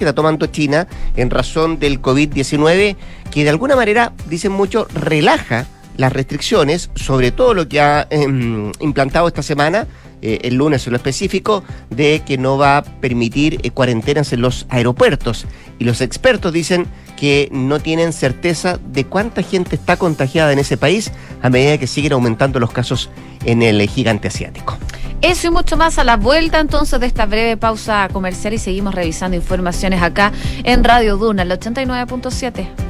que está tomando China en razón del COVID-19, que de alguna manera, dicen mucho, relaja las restricciones, sobre todo lo que ha em, implantado esta semana, eh, el lunes en lo específico, de que no va a permitir eh, cuarentenas en los aeropuertos. Y los expertos dicen que no tienen certeza de cuánta gente está contagiada en ese país a medida que siguen aumentando los casos en el gigante asiático. Eso y mucho más a la vuelta entonces de esta breve pausa comercial y seguimos revisando informaciones acá en Radio Duna, el 89.7.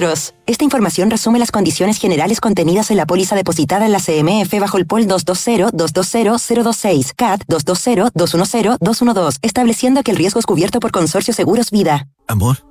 Esta información resume las condiciones generales contenidas en la póliza depositada en la CMF bajo el POL 220-220-026, CAT 220-210-212, estableciendo que el riesgo es cubierto por Consorcio Seguros Vida. Amor.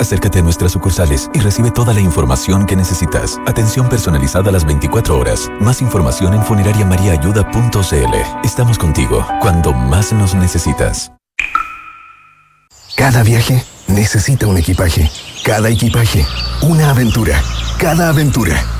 Acércate a nuestras sucursales y recibe toda la información que necesitas. Atención personalizada a las 24 horas. Más información en funerariamariaayuda.cl. Estamos contigo cuando más nos necesitas. Cada viaje necesita un equipaje. Cada equipaje, una aventura. Cada aventura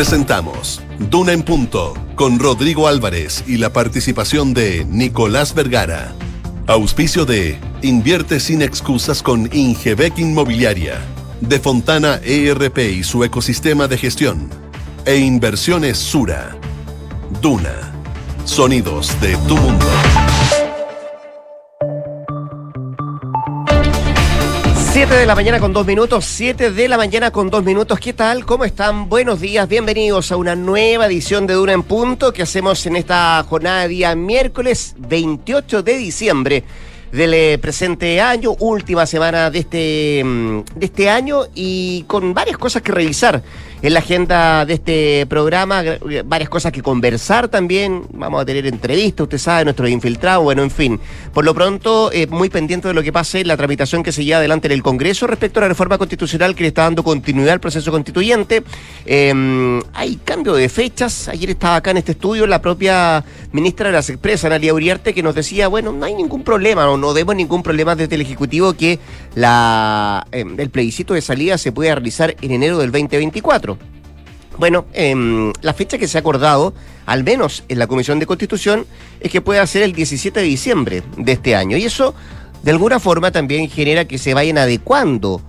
Presentamos Duna en Punto con Rodrigo Álvarez y la participación de Nicolás Vergara. Auspicio de Invierte sin excusas con Ingebec Inmobiliaria, de Fontana ERP y su ecosistema de gestión, e Inversiones Sura. Duna. Sonidos de tu mundo. 7 de la mañana con dos minutos, 7 de la mañana con dos minutos. ¿Qué tal? ¿Cómo están? Buenos días, bienvenidos a una nueva edición de Duna en Punto que hacemos en esta jornada día miércoles 28 de diciembre del eh, presente año, última semana de este, mm, de este año y con varias cosas que revisar en la agenda de este programa, varias cosas que conversar también. Vamos a tener entrevistas, usted sabe, nuestros infiltrados, bueno, en fin. Por lo pronto, eh, muy pendiente de lo que pase la tramitación que se lleva adelante en el Congreso respecto a la reforma constitucional que le está dando continuidad al proceso constituyente. Em, hay cambio de fechas. Ayer estaba acá en este estudio la propia ministra de las Expresas, Analia Uriarte, que nos decía, bueno, no hay ningún problema, no, no vemos ningún problema desde el Ejecutivo que em, el plebiscito de salida se pueda realizar en enero del 2024. Bueno, eh, la fecha que se ha acordado, al menos en la Comisión de Constitución, es que pueda ser el 17 de diciembre de este año. Y eso, de alguna forma, también genera que se vayan adecuando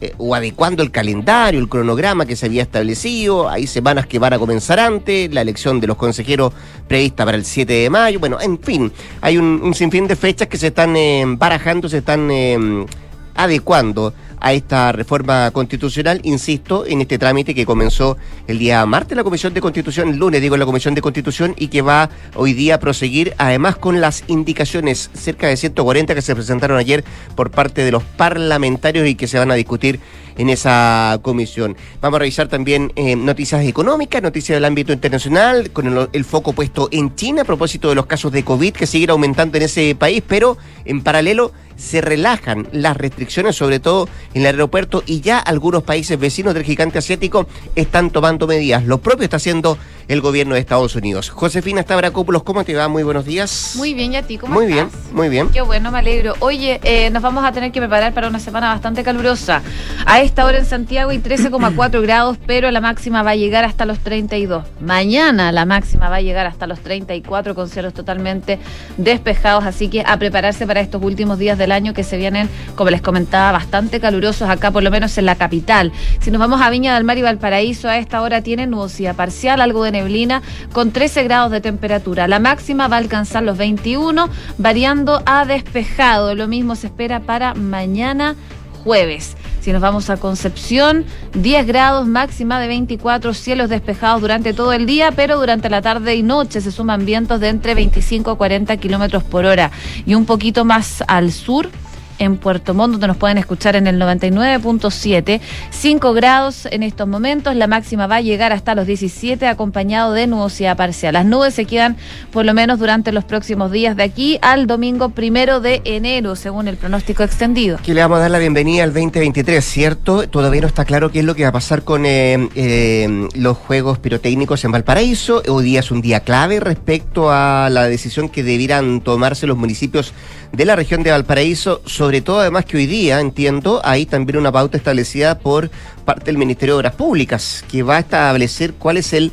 eh, o adecuando el calendario, el cronograma que se había establecido. Hay semanas que van a comenzar antes, la elección de los consejeros prevista para el 7 de mayo. Bueno, en fin, hay un, sinfín de fechas que se están eh, barajando, se están eh, adecuando a esta reforma constitucional, insisto, en este trámite que comenzó el día martes la Comisión de Constitución, el lunes digo la Comisión de Constitución, y que va hoy día a proseguir, además con las indicaciones, cerca de 140 que se presentaron ayer por parte de los parlamentarios y que se van a discutir en esa comisión. Vamos a revisar también eh, noticias económicas, noticias del ámbito internacional, con el, foco puesto en China a propósito de los casos de COVID que siguen aumentando en ese país, pero en paralelo se relajan las restricciones, sobre todo en el aeropuerto, y ya algunos países vecinos del gigante asiático están tomando medidas. Lo propio está haciendo el gobierno de Estados Unidos. Josefina Stavrakopoulos, ¿cómo te va? Muy buenos días. Muy bien, ¿y a ti? ¿Cómo muy estás? bien, muy bien. Qué bueno, me alegro. Oye, eh, nos vamos a tener que preparar para una semana bastante calurosa. A esta hora en Santiago hay 13,4 grados, pero la máxima va a llegar hasta los 32. Mañana la máxima va a llegar hasta los 34 con cielos totalmente despejados, así que a prepararse para estos últimos días del año que se vienen, como les comentaba, bastante calurosos acá, por lo menos en la capital. Si nos vamos a Viña del Mar y Valparaíso, a esta hora tiene nubosidad parcial, algo de neblina, con 13 grados de temperatura. La máxima va a alcanzar los 21, variando a despejado. Lo mismo se espera para mañana jueves. Si nos vamos a Concepción, 10 grados, máxima de 24, cielos despejados durante todo el día, pero durante la tarde y noche se suman vientos de entre 25 a 40 kilómetros por hora. Y un poquito más al sur, en Puerto Montt, donde nos pueden escuchar en el 99.7. 5 grados en estos momentos, la máxima va a llegar hasta los 17, acompañado de nubosidad parcial. Las nubes se quedan por lo menos durante los próximos días de aquí al domingo primero de enero, según el pronóstico extendido. Que le vamos a dar la bienvenida al 2023, ¿cierto? Todavía no está claro qué es lo que va a pasar con eh, eh, los juegos pirotécnicos en Valparaíso. Hoy día es un día clave respecto a la decisión que debieran tomarse los municipios de la región de Valparaíso, todo además que hoy día, entiendo, hay también una pauta establecida por parte del Ministerio de Obras Públicas, que va a establecer cuál es el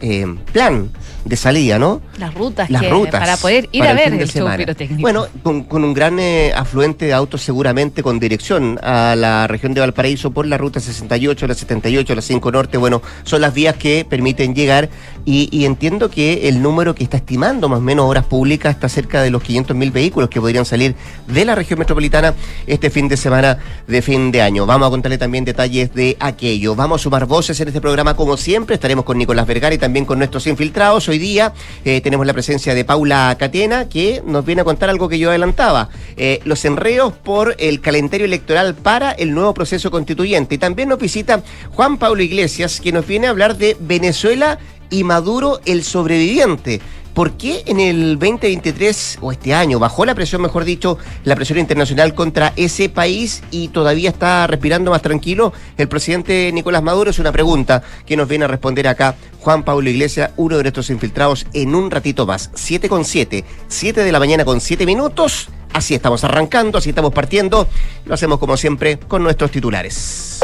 eh, plan de salida, ¿no? Las rutas, Las que- rutas para poder ir para a ver de el show pirotécnico. Bueno, con, con un gran eh, afluente de autos seguramente con dirección a la región de Valparaíso por la ruta 68, la 78, la 5 Norte. Bueno, son las vías que permiten llegar y, entiendo que el número que está estimando más o menos obras públicas está cerca de los 500 mil vehículos que podrían salir de la región metropolitana este fin de semana de fin de año. Vamos a contarle también detalles de aquello. Vamos a sumar voces en este programa como siempre. Estaremos con Nicolás Vergara y también con nuestros infiltrados. Hoy día eh, tenemos la presencia de Paula Catena que nos viene a contar algo que yo adelantaba. Eh, los enreos por el calendario electoral para el nuevo proceso constituyente. Y también nos visita Juan Pablo Iglesias que nos viene a hablar de Venezuela y Maduro el sobreviviente. ¿Por qué en el 2023 o este año bajó la presión, mejor dicho, la presión internacional contra ese país y todavía está respirando más tranquilo el presidente Nicolás Maduro? Es una pregunta que nos viene a responder acá Juan Pablo Iglesias, uno de nuestros infiltrados, en un ratito más. 7 con 7, 7 de la mañana con 7 minutos. Así estamos arrancando, así estamos partiendo. Lo hacemos como siempre con nuestros titulares.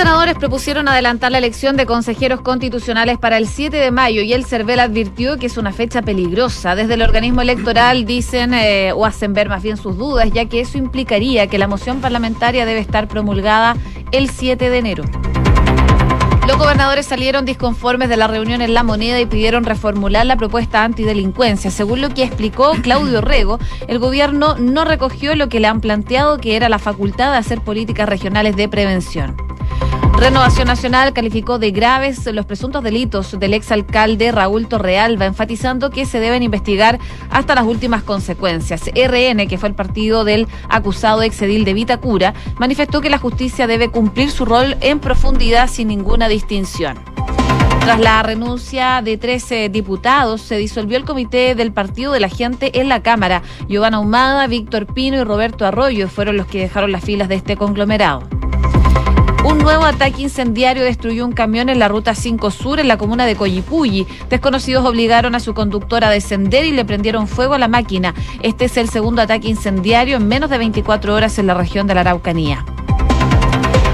Senadores propusieron adelantar la elección de consejeros constitucionales para el 7 de mayo y el CERVEL advirtió que es una fecha peligrosa. Desde el organismo electoral dicen eh, o hacen ver más bien sus dudas, ya que eso implicaría que la moción parlamentaria debe estar promulgada el 7 de enero. Los gobernadores salieron disconformes de la reunión en La Moneda y pidieron reformular la propuesta antidelincuencia. Según lo que explicó Claudio Rego, el gobierno no recogió lo que le han planteado, que era la facultad de hacer políticas regionales de prevención. Renovación Nacional calificó de graves los presuntos delitos del exalcalde Raúl Torrealba, enfatizando que se deben investigar hasta las últimas consecuencias. RN, que fue el partido del acusado exedil de Vitacura, manifestó que la justicia debe cumplir su rol en profundidad sin ninguna distinción. Tras la renuncia de 13 diputados, se disolvió el comité del Partido de la Gente en la Cámara. Giovanna Humada, Víctor Pino y Roberto Arroyo fueron los que dejaron las filas de este conglomerado. Un nuevo ataque incendiario destruyó un camión en la ruta 5 Sur en la comuna de Coyipulli. Desconocidos obligaron a su conductor a descender y le prendieron fuego a la máquina. Este es el segundo ataque incendiario en menos de 24 horas en la región de la Araucanía.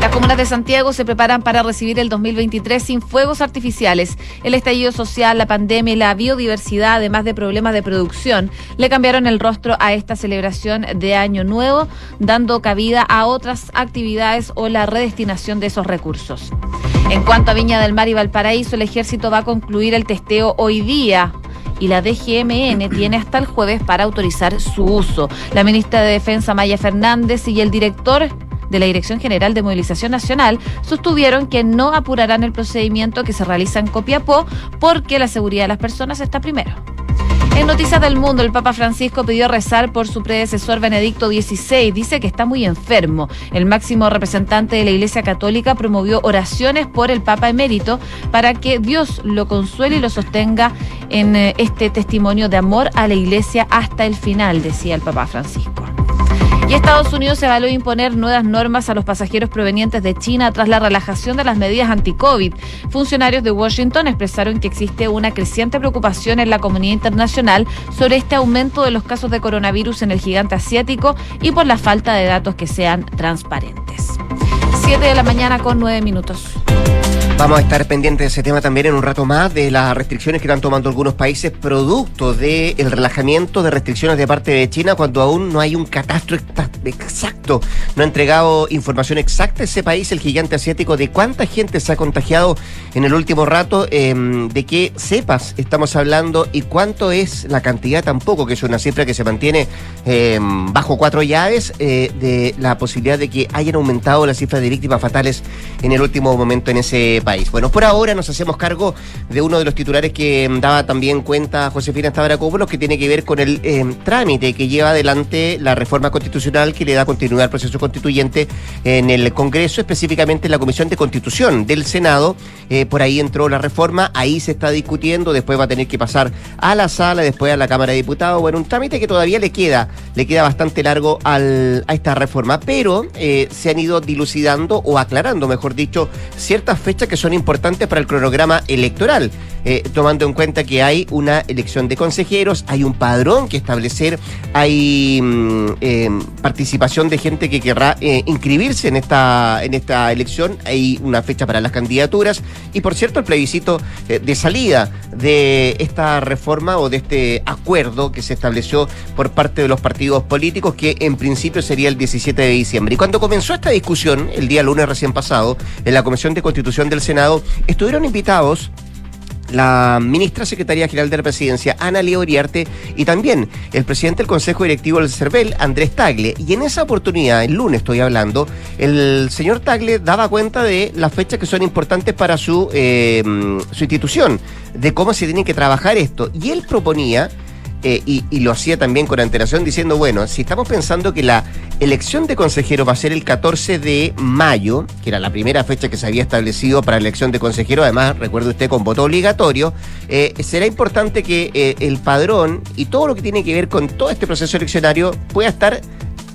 Las comunas de Santiago se preparan para recibir el 2023 sin fuegos artificiales. El estallido social, la pandemia y la biodiversidad, además de problemas de producción, le cambiaron el rostro a esta celebración de Año Nuevo, dando cabida a otras actividades o la redestinación de esos recursos. En cuanto a Viña del Mar y Valparaíso, el ejército va a concluir el testeo hoy día y la DGMN tiene hasta el jueves para autorizar su uso. La ministra de Defensa Maya Fernández y el director de la Dirección General de Movilización Nacional sostuvieron que no apurarán el procedimiento que se realiza en Copiapó porque la seguridad de las personas está primero. En Noticias del Mundo, el Papa Francisco pidió rezar por su predecesor Benedicto XVI. Dice que está muy enfermo. El máximo representante de la Iglesia Católica promovió oraciones por el Papa emérito para que Dios lo consuele y lo sostenga en eh, este testimonio de amor a la Iglesia hasta el final, decía el Papa Francisco. Y Estados Unidos evaluó imponer nuevas normas a los pasajeros provenientes de China tras la relajación de las medidas anti-COVID. Funcionarios de Washington expresaron que existe una creciente preocupación en la comunidad internacional sobre este aumento de los casos de coronavirus en el gigante asiático y por la falta de datos que sean transparentes. 7 de la mañana con 9 minutos. Vamos a estar pendientes de ese tema también en un rato más, de las restricciones que están tomando algunos países producto del relajamiento de restricciones de parte de China cuando aún no hay un catastro exacto. No ha entregado información exacta ese país, el gigante asiático, de cuánta gente se ha contagiado en el último rato, em, de qué cepas estamos hablando y cuánto es la cantidad tampoco, que es una cifra que se mantiene em, bajo cuatro llaves, eh, de la posibilidad de que hayan aumentado la cifra de víctimas fatales en el último momento en ese país. Bueno, por ahora nos hacemos cargo de uno de los titulares que mm, daba también cuenta Josefina Stavrakopoulos, que tiene que ver con el em, trámite que lleva adelante la reforma constitucional que le da continuidad al proceso constituyente en el Congreso, específicamente en la Comisión de Constitución del Senado. Eh, por ahí entró la reforma, ahí se está discutiendo, después va a tener que pasar a la sala, después a la Cámara de Diputados. Bueno, un trámite que todavía le queda, le queda bastante largo a esta reforma, pero eh, se han ido dilucidando o aclarando, mejor dicho, ciertas fechas que son importantes para el cronograma electoral, eh, tomando en cuenta que hay una elección de consejeros, hay un padrón que establecer, hay mm, eh, participación de gente que querrá eh, inscribirse en esta, en esta elección, hay una fecha para las candidaturas y por cierto el plebiscito de salida de esta reforma o de este acuerdo que se estableció por parte de los partidos políticos que en principio sería el 17 de diciembre. Y cuando comenzó esta discusión, el día lunes recién pasado, en la Comisión de Constitución del Senado, estuvieron invitados la ministra secretaria general de la presidencia, Ana Leo Uriarte, y también el presidente del Consejo Directivo del CERVEL, Andrés Tagle. Y en esa oportunidad, el lunes estoy hablando, el señor Tagle daba cuenta de las fechas que son importantes para su, eh, su institución, de cómo se tiene que trabajar esto. Y él proponía eh, y, lo hacía también con antelación diciendo, bueno, si estamos pensando que la elección de consejeros va a ser el 14 de mayo, que era la primera fecha que se había establecido para la elección de consejeros, además, recuerde usted, con voto obligatorio, eh, será importante que eh, el padrón y todo lo que tiene que ver con todo este proceso eleccionario pueda estar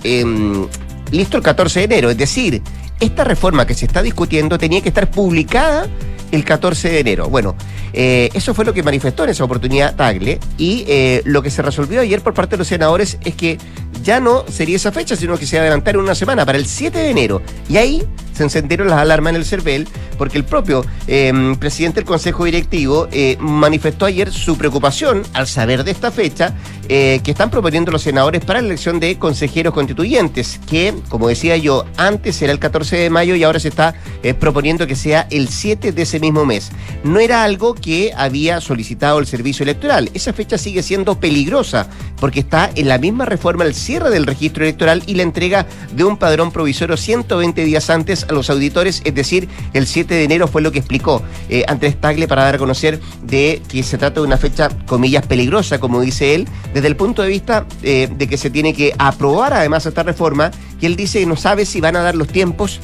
em, listo el 14 de enero. Es decir, esta reforma que se está discutiendo tenía que estar publicada el 14 de enero. Bueno, eh, eso fue lo que manifestó en esa oportunidad Tagle y eh, lo que se resolvió ayer por parte de los senadores es que ya no sería esa fecha, sino que se adelantaron una semana para el 7 de enero. Y ahí se encendieron las alarmas en el CERVEL porque el propio em, presidente del Consejo Directivo eh, manifestó ayer su preocupación al saber de esta fecha que están proponiendo los senadores para la elección de consejeros constituyentes, que, como decía yo, antes era el 14 de mayo y ahora se está proponiendo que sea el 7 de ese mismo mes. No era algo que había solicitado el servicio electoral. Esa fecha sigue siendo peligrosa porque está en la misma reforma el cierre del registro electoral y la entrega de un padrón provisorio 120 días antes a los auditores, es decir, el 7 de enero fue lo que explicó eh, Andrés Tagle para dar a conocer de que se trata de una fecha, comillas, peligrosa, como dice él, desde el punto de vista eh, de que se tiene que aprobar además esta reforma, y él dice que no sabe si van a dar los tiempos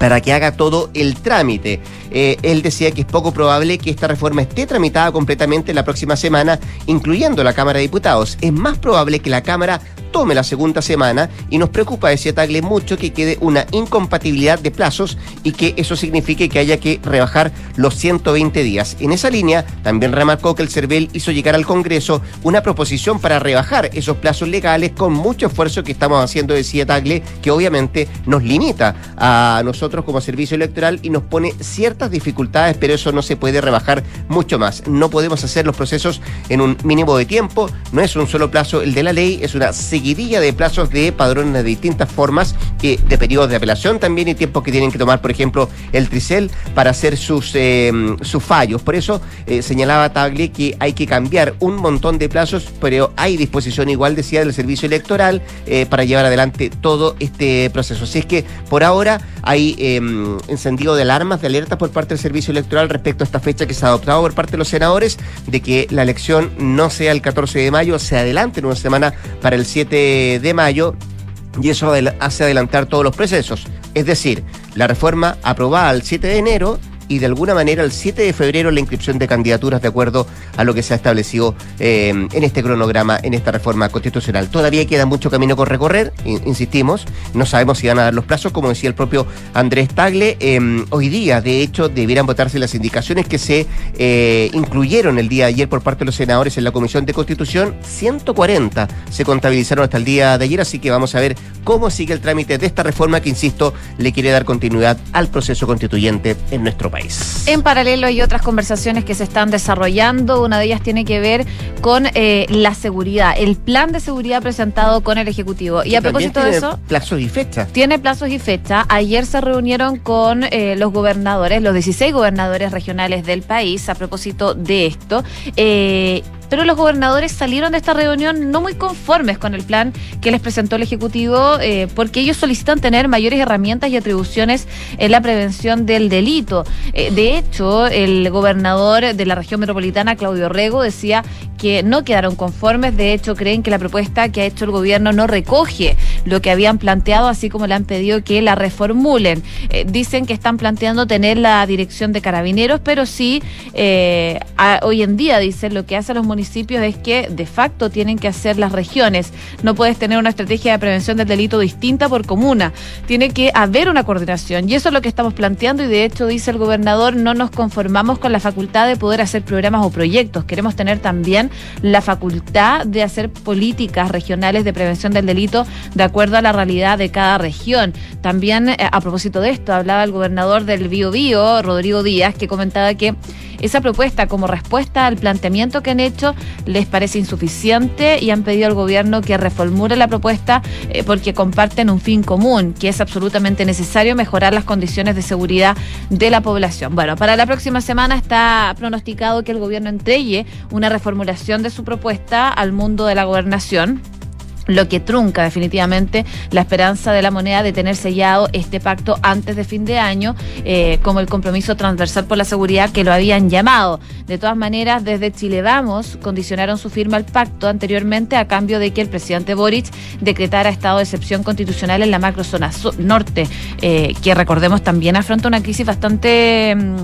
para que haga todo el trámite. Eh, él decía que es poco probable que esta reforma esté tramitada completamente la próxima semana, incluyendo la Cámara de Diputados. Es más probable que la Cámara tome la segunda semana y nos preocupa, decía Tagle, mucho que quede una incompatibilidad de plazos y que eso signifique que haya que rebajar los 120 días. En esa línea, también remarcó que el CERVEL hizo llegar al Congreso una proposición para rebajar esos plazos legales con mucho esfuerzo que estamos haciendo, decía Tagle, que obviamente nos limita a nosotros como servicio electoral y nos pone ciertas dificultades, pero eso no se puede rebajar mucho más. No podemos hacer los procesos en un mínimo de tiempo, no es un solo plazo el de la ley, es una seguidilla de plazos de padrones de distintas formas, de periodos de apelación también y tiempos que tienen que tomar, por ejemplo, el Tricel para hacer sus, eh, sus fallos. Por eso eh, señalaba Tagle que hay que cambiar un montón de plazos, pero hay disposición igual, decía, del servicio electoral eh, para llevar adelante todo este proceso. Así es que por ahora hay em, encendido de alarmas, de alertas por parte del servicio electoral respecto a esta fecha que se ha adoptado por parte de los senadores de que la elección no sea el 14 de mayo, se adelante en una semana para el 7 de mayo y eso hace adelantar todos los procesos. Es decir, la reforma aprobada el 7 de enero y de alguna manera el 7 de febrero la inscripción de candidaturas de acuerdo a lo que se ha establecido eh, en este cronograma, en esta reforma constitucional. Todavía queda mucho camino por recorrer, insistimos, no sabemos si van a dar los plazos, como decía el propio Andrés Tagle. Em, hoy día, de hecho, debieran votarse las indicaciones que se eh, incluyeron el día de ayer por parte de los senadores en la Comisión de Constitución. 140 se contabilizaron hasta el día de ayer, así que vamos a ver cómo sigue el trámite de esta reforma que, insisto, le quiere dar continuidad al proceso constituyente en nuestro país. En paralelo hay otras conversaciones que se están desarrollando. Una de ellas tiene que ver con eh, la seguridad, el plan de seguridad presentado con el Ejecutivo. Y a propósito de eso... Plazos y fechas. Tiene plazos y fechas. Ayer se reunieron con eh, los gobernadores, los 16 gobernadores regionales del país, a propósito de esto. Eh, pero los gobernadores salieron de esta reunión no muy conformes con el plan que les presentó el Ejecutivo, eh, porque ellos solicitan tener mayores herramientas y atribuciones en la prevención del delito. Eh, de hecho, el gobernador de la región metropolitana, Claudio Rego, decía que no quedaron conformes, de hecho creen que la propuesta que ha hecho el gobierno no recoge lo que habían planteado, así como le han pedido que la reformulen. Eh, dicen que están planteando tener la dirección de carabineros, pero sí, hoy en día, dicen, lo que hacen los municipios municipios es que de facto tienen que hacer las regiones. No puedes tener una estrategia de prevención del delito distinta por comuna. Tiene que haber una coordinación y eso es lo que estamos planteando y de hecho dice el gobernador, no nos conformamos con la facultad de poder hacer programas o proyectos. Queremos tener también la facultad de hacer políticas regionales de prevención del delito de acuerdo a la realidad de cada región. También eh, a propósito de esto, hablaba el gobernador del Bío Bío, Rodrigo Díaz, que comentaba que esa propuesta como respuesta al planteamiento que han hecho les parece insuficiente y han pedido al gobierno que reformule la propuesta eh, porque comparten un fin común, que es absolutamente necesario mejorar las condiciones de seguridad de la población. Bueno, para la próxima semana está pronosticado que el gobierno entregue una reformulación de su propuesta al mundo de la gobernación lo que trunca definitivamente la esperanza de la moneda de tener sellado este pacto antes de fin de año, eh, como el compromiso transversal por la seguridad que lo habían llamado. De todas maneras, desde Chile Vamos condicionaron su firma al pacto anteriormente a cambio de que el presidente Boric decretara estado de excepción constitucional en la macrozona norte, eh, que recordemos también afronta una crisis bastante mm,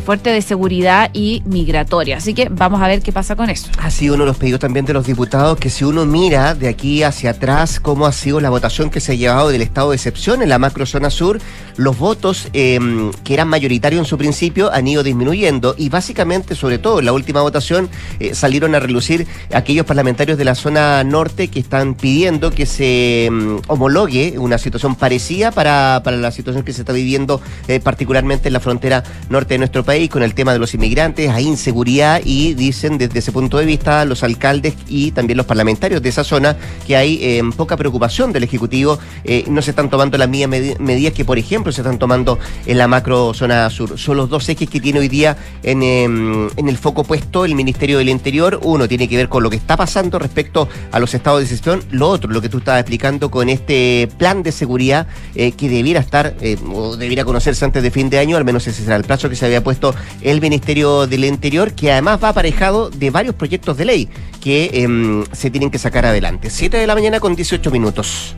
fuerte de seguridad y migratoria. Así que vamos a ver qué pasa con eso. Ha sido uno de los pedidos también de los diputados que si uno mira de aquí hacia atrás cómo ha sido la votación que se ha llevado del estado de excepción en la macrozona sur. Los votos em, que eran mayoritarios en su principio han ido disminuyendo y básicamente, sobre todo en la última votación, eh, salieron a relucir aquellos parlamentarios de la zona norte que están pidiendo que se em, homologue una situación parecida para, para, la situación que se está viviendo eh, particularmente en la frontera norte de nuestro país con el tema de los inmigrantes, hay inseguridad y dicen desde ese punto de vista los alcaldes y también los parlamentarios de esa zona que hay eh, poca preocupación del Ejecutivo. Eh, no se están tomando las mismas medidas que, por ejemplo, se están tomando en la macro zona sur. Son los dos ejes que tiene hoy día en, em, en el foco puesto el Ministerio del Interior. Uno tiene que ver con lo que está pasando respecto a los estados de excepción. Lo otro, lo que tú estabas explicando con este plan de seguridad eh, que debiera estar o debiera conocerse antes de fin de año, al menos ese será el plazo que se había puesto el Ministerio del Interior, que además va aparejado de varios proyectos de ley que em, se tienen que sacar adelante de la mañana con 18 minutos.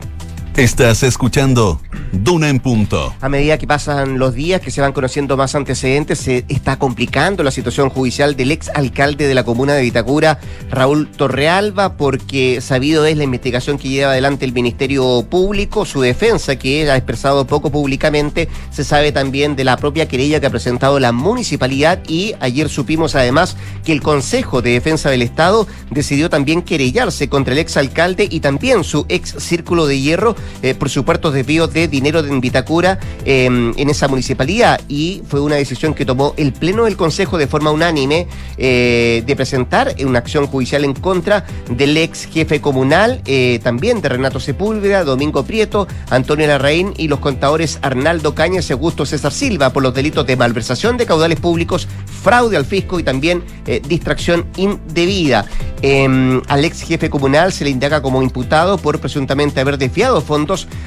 Estás escuchando Duna en Punto. A medida que pasan los días, que se van conociendo más antecedentes, se está complicando la situación judicial del ex alcalde de la comuna de Vitacura, Raúl Torrealba, porque sabido es la investigación que lleva adelante el Ministerio Público, su defensa, que ha expresado poco públicamente, se sabe también de la propia querella que ha presentado la municipalidad y ayer supimos además que el Consejo de Defensa del Estado decidió también querellarse contra el ex alcalde y también su ex círculo de hierro eh, presupuestos desvíos de dinero de Vitacura eh, en esa municipalidad y fue una decisión que tomó el Pleno del Consejo de forma unánime eh, de presentar una acción judicial en contra del ex jefe comunal, eh, también de Renato Sepúlveda, Domingo Prieto, Antonio Larraín y los contadores Arnaldo Cañas y Augusto César Silva por los delitos de malversación de caudales públicos, fraude al fisco y también distracción indebida. Eh, al ex jefe comunal se le indaga como imputado por presuntamente haber desviado fondos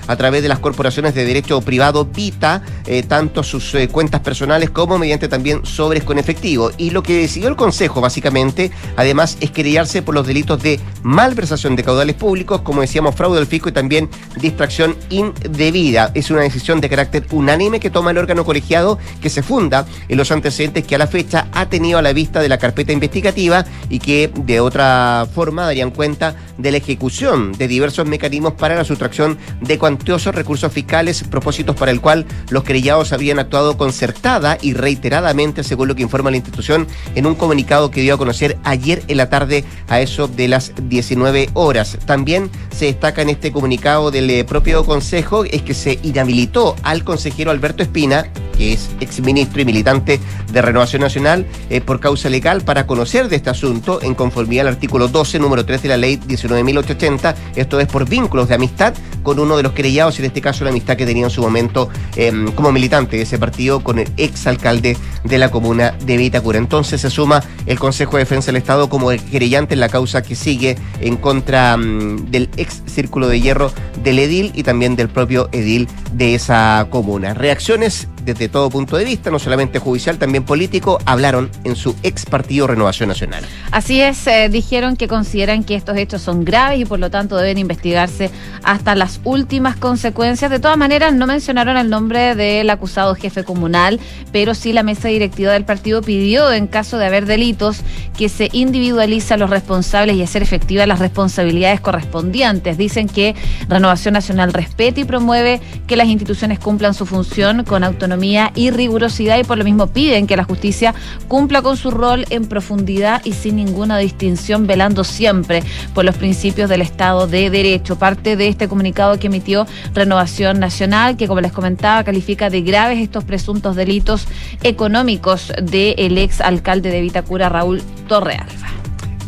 a través de las corporaciones de derecho privado Vita, eh, tanto sus eh, cuentas personales como mediante también sobres con efectivo. Y lo que decidió el Consejo, básicamente, además, es querellarse por los delitos de malversación de caudales públicos, como decíamos, fraude al fisco y también distracción indebida. Es una decisión de carácter unánime que toma el órgano colegiado que se funda en los antecedentes que a la fecha ha tenido a la vista de la carpeta investigativa y que de otra forma darían cuenta de la ejecución de diversos mecanismos para la sustracción de cuantiosos recursos fiscales, propósitos para el cual los querellados habían actuado concertada y reiteradamente, según lo que informa la institución, en un comunicado que dio a conocer ayer en la tarde a eso de las 19 horas. También se destaca en este comunicado del eh, propio Consejo es que se inhabilitó al consejero Alberto Espina, que es exministro y militante de Renovación Nacional, eh, por causa legal para conocer de este asunto en conformidad al artículo 12, número 3 de la ley 19.880, esto es por vínculos de amistad con uno de los querellados, en este caso la amistad que tenía en su momento eh, como militante de ese partido con el exalcalde de la comuna de Vitacura. Entonces se suma el Consejo de Defensa del Estado como el querellante en la causa que sigue en contra mm, del ex círculo de hierro del edil y también del propio edil de esa comuna. Reacciones desde todo punto de vista, no solamente judicial, también político, hablaron en su ex partido Renovación Nacional. Así es, eh, dijeron que consideran que estos hechos son graves y por lo tanto deben investigarse hasta las últimas consecuencias. De todas maneras, no mencionaron el nombre del acusado jefe comunal, pero sí la mesa directiva del partido pidió, en caso de haber delitos, que se individualice a los responsables y hacer efectivas las responsabilidades correspondientes. Dicen que Renovación Nacional respeta y promueve que las instituciones cumplan su función con autonomía y rigurosidad y por lo mismo piden que la justicia cumpla con su rol en profundidad y sin ninguna distinción, velando siempre por los principios del Estado de Derecho. Parte de este comunicado que emitió Renovación Nacional, que como les comentaba, califica de graves estos presuntos delitos económicos del ex alcalde de Vitacura, Raúl Torrealba.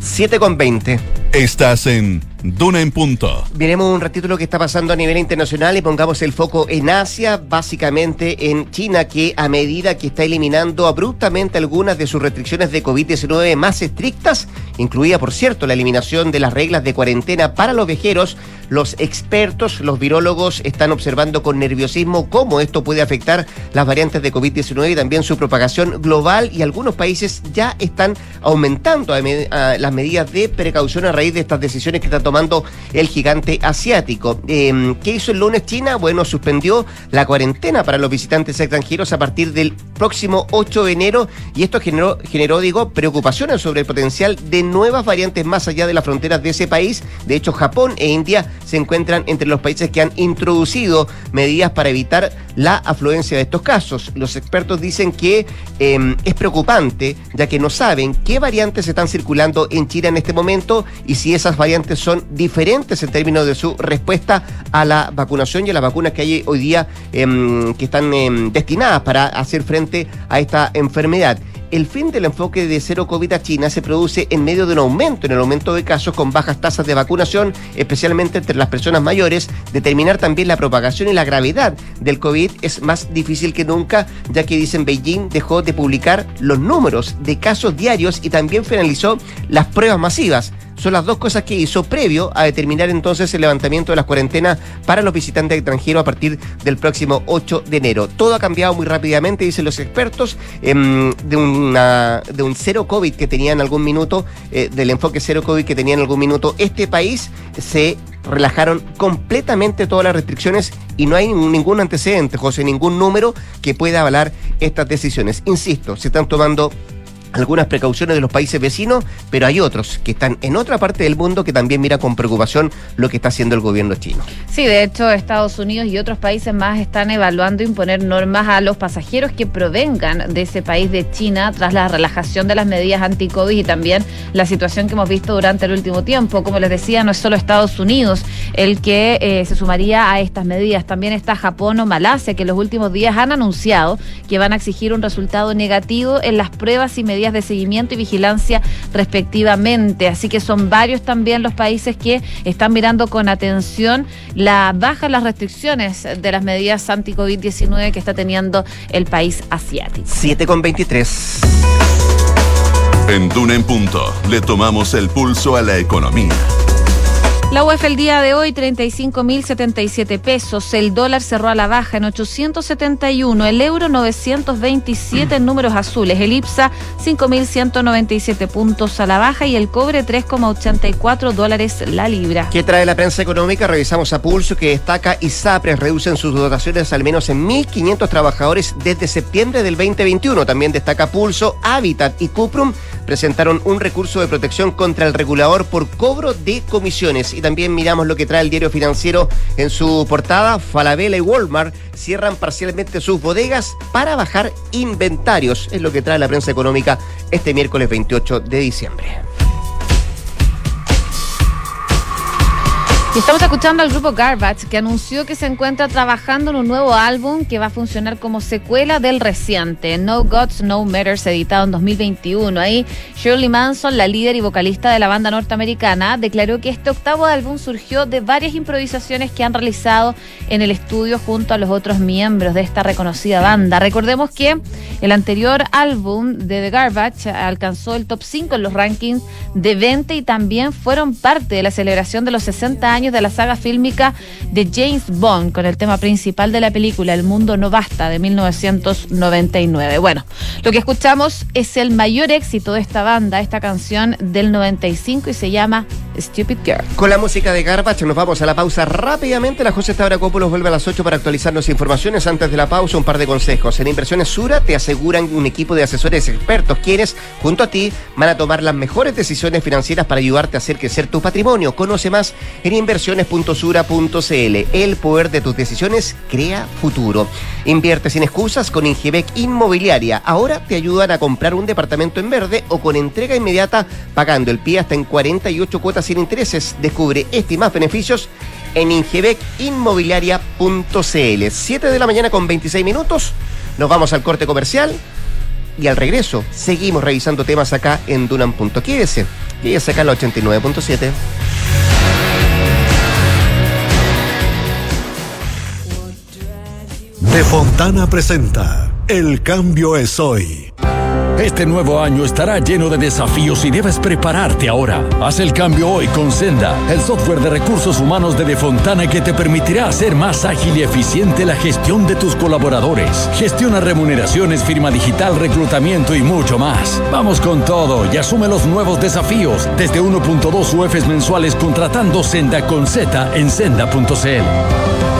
7 con 20. Estás en Duna en Punto. Veremos un ratito lo que está pasando a nivel internacional y pongamos el foco en Asia, básicamente en China, que a medida que está eliminando abruptamente algunas de sus restricciones de COVID-19 más estrictas, incluida, por cierto, la eliminación de las reglas de cuarentena para los viajeros, los expertos, los virólogos están observando con nerviosismo cómo esto puede afectar las variantes de COVID-19 y también su propagación global y algunos países ya están aumentando las medidas de precaución a raíz de estas decisiones que está tomando el gigante asiático. Eh, ¿Qué hizo el lunes China? Bueno, suspendió la cuarentena para los visitantes extranjeros a partir del próximo 8 de enero y esto generó, generó digo, preocupaciones sobre el potencial de nuevas variantes más allá de las fronteras de ese país. De hecho, Japón e India se encuentran entre los países que han introducido medidas para evitar la afluencia de estos casos. Los expertos dicen que eh, es preocupante, ya que no saben qué variantes están circulando en China en este momento y si esas variantes son diferentes en términos de su respuesta a la vacunación y a las vacunas que hay hoy día em, que están em, destinadas para hacer frente a esta enfermedad. El fin del enfoque de cero COVID a China se produce en medio de un aumento en el aumento de casos con bajas tasas de vacunación, especialmente entre las personas mayores. Determinar también la propagación y la gravedad del COVID es más difícil que nunca, ya que dicen Beijing dejó de publicar los números de casos diarios y también finalizó las pruebas masivas. Son las dos cosas que hizo previo a determinar entonces el levantamiento de las cuarentenas para los visitantes extranjeros a partir del próximo 8 de enero. Todo ha cambiado muy rápidamente, dicen los expertos, em, de, de un cero COVID que tenía en algún minuto, eh, del enfoque cero COVID que tenía en algún minuto, este país se relajaron completamente todas las restricciones y no hay ningún antecedente, José, ningún número que pueda avalar estas decisiones. Insisto, se están tomando algunas precauciones de los países vecinos, pero hay otros que están en otra parte del mundo que también mira con preocupación lo que está haciendo el gobierno chino. Sí, de hecho Estados Unidos y otros países más están evaluando imponer normas a los pasajeros que provengan de ese país de China tras la relajación de las medidas anti-COVID y también la situación que hemos visto durante el último tiempo. Como les decía, no es solo Estados Unidos el que eh, se sumaría a estas medidas, también está Japón o Malasia, que en los últimos días han anunciado que van a exigir un resultado negativo en las pruebas y medidas de seguimiento y vigilancia respectivamente. Así que son varios también los países que están mirando con atención la baja en las restricciones de las medidas anti-COVID-19 que está teniendo el país asiático. 7 con 23. En Duna en Punto le tomamos el pulso a la economía. La UEF el día de hoy 35.077 pesos, el dólar cerró a la baja en 871, el euro 927 en números azules, el IPSA 5.197 puntos a la baja y el cobre 3,84 dólares la libra. ¿Qué trae la prensa económica? Revisamos a Pulso que destaca ISAPRES reducen sus dotaciones al menos en 1.500 trabajadores desde septiembre del 2021. También destaca Pulso, Habitat y Cuprum presentaron un recurso de protección contra el regulador por cobro de comisiones. Y también miramos lo que trae el diario financiero en su portada. Falabella y Walmart cierran parcialmente sus bodegas para bajar inventarios. Es lo que trae la prensa económica este miércoles 28 de diciembre. Y estamos escuchando al grupo Garbage que anunció que se encuentra trabajando en un nuevo álbum que va a funcionar como secuela del reciente No Gods, No Matters, editado en 2021. Ahí Shirley Manson, la líder y vocalista de la banda norteamericana, declaró que este octavo álbum surgió de varias improvisaciones que han realizado en el estudio junto a los otros miembros de esta reconocida banda. Recordemos que el anterior álbum de The Garbage alcanzó el top 5 en los rankings de 20 y también fueron parte de la celebración de los 60 años de la saga fílmica de James Bond con el tema principal de la película El mundo no basta de 1999. Bueno, lo que escuchamos es el mayor éxito de esta banda, esta canción del 95 y se llama Stupid Girl. Con la música de Garbage nos vamos a la pausa rápidamente. La José Tabracópolos vuelve a las 8 para actualizarnos informaciones. Antes de la pausa, un par de consejos. En Inversiones Sura te aseguran un equipo de asesores expertos quienes, junto a ti, van a tomar las mejores decisiones financieras para ayudarte a hacer crecer tu patrimonio. Conoce más en inversiones.sura.cl. El poder de tus decisiones crea futuro. Invierte sin excusas con Ingebec Inmobiliaria. Ahora te ayudan a comprar un departamento en verde o con entrega inmediata pagando el pie hasta en 48 cuotas sin intereses. Descubre este y más beneficios en ingebecinmobiliaria.cl. 7 de la mañana con 26 minutos. Nos vamos al corte comercial. Y al regreso, seguimos revisando temas acá en Dunan.ks. Y es acá la 89.7. De Fontana presenta El cambio es hoy. Este nuevo año estará lleno de desafíos y debes prepararte ahora. Haz el cambio hoy con Senda, el software de recursos humanos de Defontana que te permitirá hacer más ágil y eficiente la gestión de tus colaboradores. Gestiona remuneraciones, firma digital, reclutamiento y mucho más. Vamos con todo y asume los nuevos desafíos desde 1.2 UFs mensuales contratando Senda con Z en senda.cl.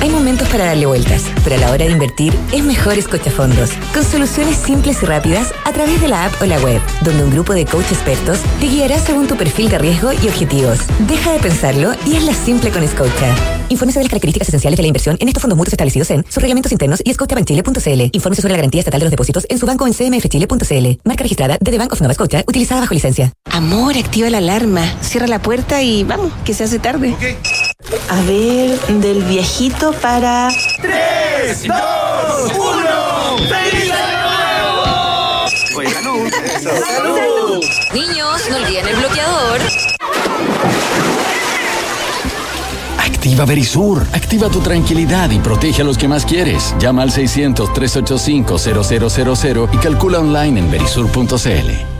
Hay momentos para darle vueltas, pero a la hora de invertir es mejor fondos, con soluciones simples y rápidas a través de la app o la web, donde un grupo de coach expertos te guiará según tu perfil de riesgo y objetivos. Deja de pensarlo y hazla simple con Scotia. Infórmese de las características esenciales de la inversión en estos fondos mutuos establecidos en sus reglamentos internos y scotiabankchile.cl. Infórmese sobre la garantía estatal de los depósitos en su banco en cmfchile.cl. Marca registrada de The Bank of Nova Scotia, utilizada bajo licencia. Amor, activa la alarma, cierra la puerta y vamos, que se hace tarde. A ver, del viejito para... ¡Tres, dos, uno! ¡Feliz año nuevo! ¡Salud! Niños, no olviden el bloqueador. Activa Verisur. Activa tu tranquilidad y protege a los que más quieres. Llama al 600-385-0000 y calcula online en verisur.cl.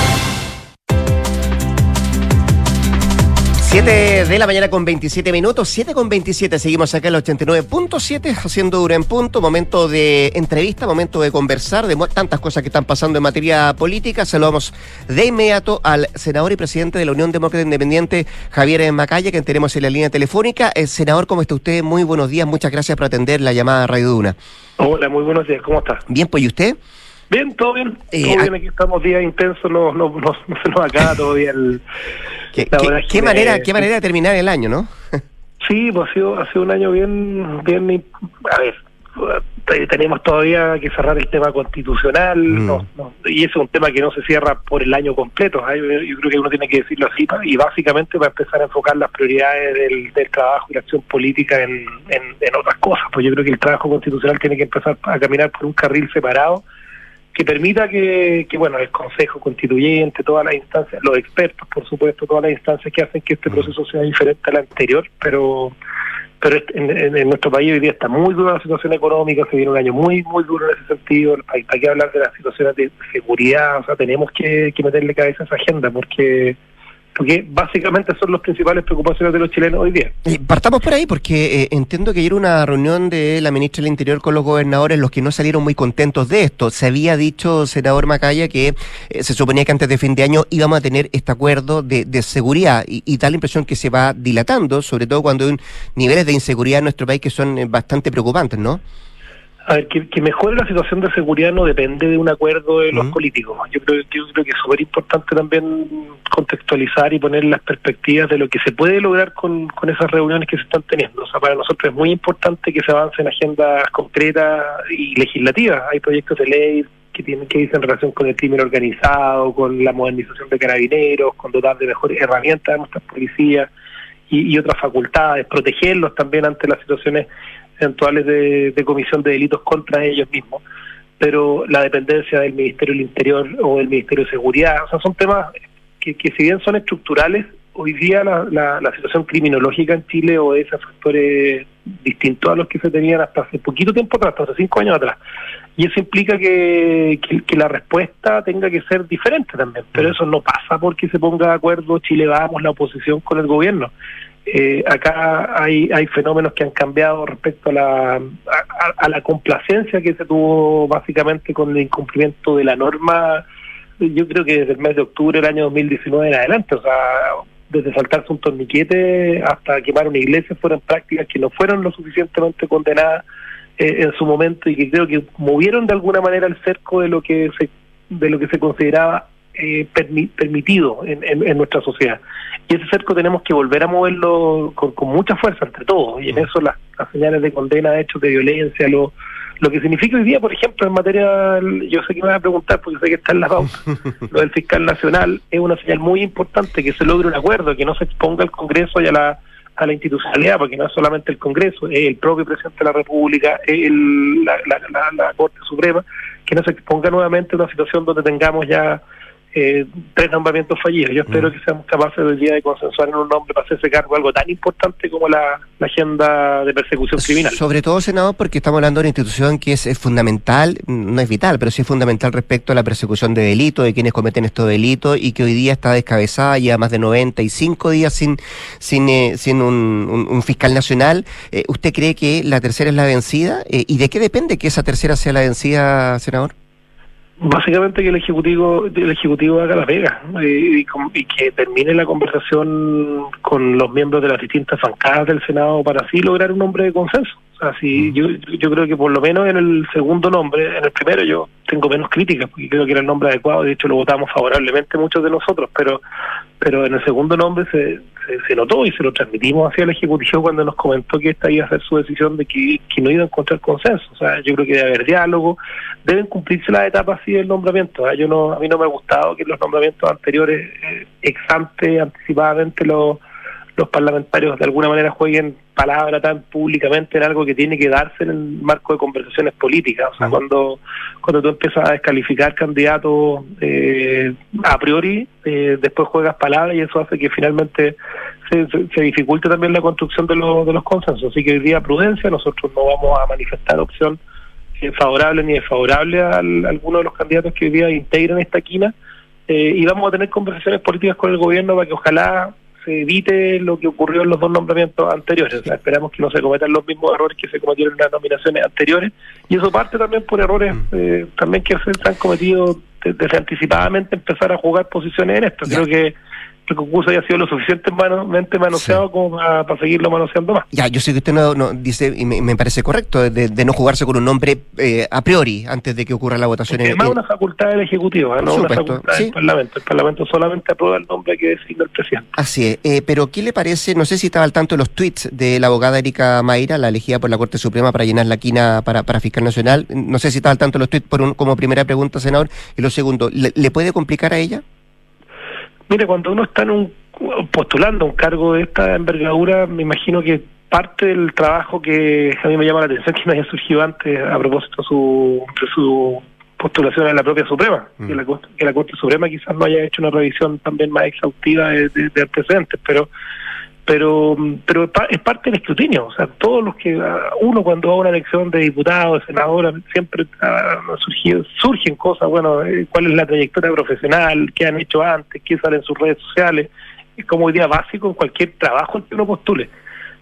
7 de la mañana con 27 minutos, 7 con 27, seguimos acá en el 89.7 haciendo dura en punto, momento de entrevista, momento de conversar de tantas cosas que están pasando en materia política. Saludamos de inmediato al senador y presidente de la Unión Demócrata Independiente, Javier Macaya, que tenemos en la línea telefónica. Eh, senador, ¿cómo está usted? Muy buenos días, muchas gracias por atender la llamada a Radio Duna. Hola, muy buenos días, ¿cómo está? Bien, pues ¿y usted? Bien, todo bien. Eh, todo bien, aquí estamos días intensos, no, no, no, se nos acaba todavía el... ¿Qué, qué, manera, qué manera de terminar el año, ¿no? sí, pues ha sido, ha sido un año bien, bien... A ver, tenemos todavía que cerrar el tema constitucional mm. y ese es un tema que no se cierra por el año completo. ¿eh? Yo, creo que uno tiene que decirlo así y básicamente va a empezar a enfocar las prioridades del, trabajo y la acción política en, en, en, otras cosas. Pues yo creo que el trabajo constitucional tiene que empezar a caminar por un carril separado que permita que, que, bueno, el Consejo Constituyente, todas las instancias, los expertos, por supuesto, todas las instancias que hacen que este proceso sea diferente al anterior, pero pero en, nuestro país hoy día está muy dura la situación económica, se viene un año muy, muy duro en ese sentido, hay, hay que hablar de las situaciones de seguridad, o sea, tenemos que, que meterle cabeza a esa agenda, porque porque básicamente son las principales preocupaciones de los chilenos hoy día. partamos por ahí, porque eh, entiendo que ayer una reunión de la ministra del Interior con los gobernadores, los que no salieron muy contentos de esto. Se había dicho, senador Macaya, que eh, se suponía que antes de fin de año íbamos a tener este acuerdo de, seguridad y, y, da la impresión que se va dilatando, sobre todo cuando hay niveles de inseguridad en nuestro país que son eh, bastante preocupantes, ¿no? A ver, que, mejore la situación de seguridad no depende de un acuerdo de los políticos. Yo creo, yo creo que es súper importante también contextualizar y poner las perspectivas de lo que se puede lograr con, con esas reuniones que se están teniendo. O sea, para nosotros es muy importante que se avance en agendas concretas y legislativas. Hay proyectos de ley que tienen que ir en relación con el crimen organizado, con la modernización de carabineros, con dotar de mejores herramientas a nuestras policías y, y otras facultades, protegerlos también ante las situaciones eventuales de, comisión de delitos contra ellos mismos, pero la dependencia del Ministerio del Interior o del Ministerio de Seguridad, o sea, son temas que, que si bien son estructurales, hoy día la, la, situación criminológica en Chile obedece a factores distintos a los que se tenían hasta hace poquito tiempo atrás, hasta hace cinco años atrás. Y eso implica que, que, la respuesta tenga que ser diferente también. Pero mm. eso no pasa porque se ponga de acuerdo Chile Vamos, la oposición con el gobierno. Eh, acá hay, hay fenómenos que han cambiado respecto a la, a, la complacencia que se tuvo básicamente con el incumplimiento de la norma, yo creo que desde el mes de octubre del año 2019 en adelante, o sea, desde saltarse un torniquete hasta quemar una iglesia fueron prácticas que no fueron lo suficientemente condenadas eh, en su momento y que creo que movieron de alguna manera el cerco de lo que se de lo que se consideraba eh, permitido en, en, nuestra sociedad. Y ese cerco tenemos que volver a moverlo con, mucha fuerza entre todos. Y en eso las, señales de condena de hechos de violencia, lo, lo que significa hoy día, por ejemplo, en materia, yo sé que me van a preguntar porque sé que está en la pauta, lo del fiscal nacional es una señal muy importante que se logre un acuerdo, que no se exponga al Congreso y a la, a la institucionalidad, porque no es solamente el Congreso, es el propio presidente de la República, es el, la, la, la Corte Suprema, que no se exponga nuevamente a una situación donde tengamos ya eh, tres nombramientos fallidos. Yo espero mm. que seamos capaces hoy día de consensuar en un nombre para hacerse cargo de algo tan importante como la, agenda de persecución criminal. Sobre todo, senador, porque estamos hablando de una institución que es, fundamental, no es vital, pero sí es fundamental respecto a la persecución de delitos, de quienes cometen estos delitos y que hoy día está descabezada, ya más de 95 días sin, sin, eh, sin un, fiscal nacional. Eh, ¿Usted cree que la tercera es la vencida? ¿Y de qué depende que esa tercera sea la vencida, senador? Básicamente que el ejecutivo el ejecutivo haga la pega y, que termine la conversación con los miembros de las distintas bancadas del Senado para así lograr un nombre de consenso. Si mm. yo, yo creo que por lo menos en el segundo nombre, en el primero yo tengo menos críticas porque creo que era el nombre adecuado, de hecho lo votamos favorablemente muchos de nosotros, pero pero en el segundo nombre se, se, notó y se lo transmitimos hacia el Ejecutivo cuando nos comentó que esta iba a ser su decisión de que, que no iba a encontrar consenso. O sea, yo creo que debe haber diálogo, deben cumplirse las etapas así del nombramiento. ¿eh? Yo no, a mí no me ha gustado que los nombramientos anteriores, eh, ex ante, anticipadamente, los los parlamentarios de alguna manera jueguen palabra tan públicamente en algo que tiene que darse en el marco de conversaciones políticas. O sea, cuando, cuando tú empiezas a descalificar candidatos eh, a priori, eh, después juegas palabras y eso hace que finalmente se, se, dificulte también la construcción de, los de los consensos. Así que hoy día prudencia, nosotros no vamos a manifestar opción eh, favorable ni desfavorable a, alguno de los candidatos que hoy día integran esta quina. y vamos a tener conversaciones políticas con el gobierno para que ojalá se evite lo que ocurrió en los dos nombramientos anteriores. esperamos que no se cometan los mismos errores que se cometieron en las nominaciones anteriores. Y eso parte también por errores mm. eh, también que se han cometido desde anticipadamente empezar a jugar posiciones en esto. Creo que el concurso haya sido lo suficientemente manoseado como para, seguirlo manoseando más. Ya, yo sé que usted no, dice, y me, parece correcto, de, no jugarse con un nombre eh, a priori antes de que ocurra la votación. Es más una facultad del Ejecutivo, ¿eh? no una facultad del Parlamento. El Parlamento solamente aprueba el nombre que designa el presidente. Así es, eh, pero ¿qué le parece? No sé si estaba al tanto de los tweets de la abogada Erika Mayra, la elegida por la Corte Suprema para llenar la quina para, para Fiscal Nacional. No sé si estaba al tanto de los tweets por un, como primera pregunta, senador. Y lo segundo, ¿le puede complicar a ella? Mire, cuando uno está en un, postulando un cargo de esta envergadura, me imagino que parte del trabajo que a mí me llama la atención que no haya surgido antes a propósito de su, su postulación en la propia Suprema, mm. que, la, que la Corte Suprema quizás no haya hecho una revisión también más exhaustiva de antecedentes, pero pero pero es parte del escrutinio o sea todos los que ah, uno cuando va a una elección de diputados de senadores siempre uh, surgen cosas bueno eh, cuál es la trayectoria profesional qué han hecho antes qué sale en sus redes sociales. Es como idea básico en cualquier trabajo que uno postule.